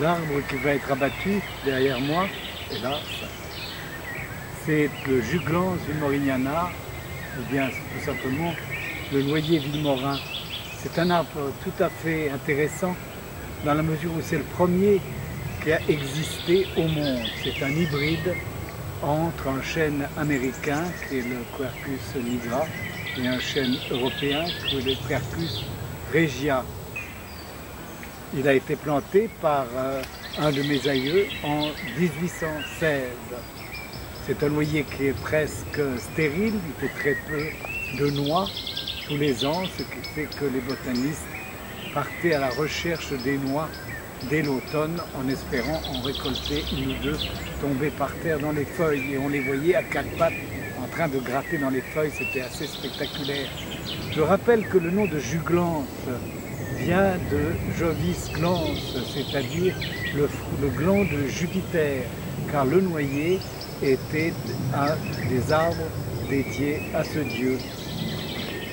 l'arbre qui va être abattu derrière moi, et c'est le Juglans villemorignana, ou bien tout simplement le noyer villemorin. C'est un arbre tout à fait intéressant dans la mesure où c'est le premier qui a existé au monde. C'est un hybride entre un chêne américain qui est le Quercus nigra et un chêne européen qui est le Quercus regia. Il a été planté par euh, un de mes aïeux en 1816. C'est un noyer qui est presque stérile, il fait très peu de noix tous les ans, ce qui fait que les botanistes partaient à la recherche des noix dès l'automne en espérant en récolter une ou deux tombées par terre dans les feuilles. Et on les voyait à quatre pattes en train de gratter dans les feuilles, c'était assez spectaculaire. Je rappelle que le nom de juglance de Jovis glans, c'est-à-dire le, le gland de Jupiter, car le noyer était un des arbres dédiés à ce dieu.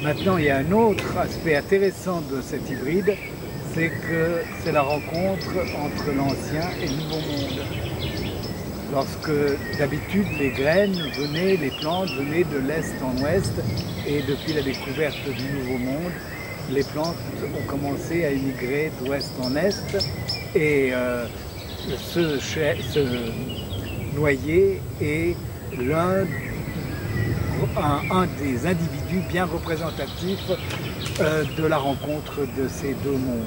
Maintenant, il y a un autre aspect intéressant de cet hybride, c'est que c'est la rencontre entre l'ancien et le nouveau monde. Lorsque d'habitude les graines venaient, les plantes venaient de l'est en ouest, et depuis la découverte du nouveau monde, les plantes ont commencé à émigrer d'ouest en est, et euh, ce, noyer est l'un un, des individus bien représentatifs euh, de la rencontre de ces deux mondes.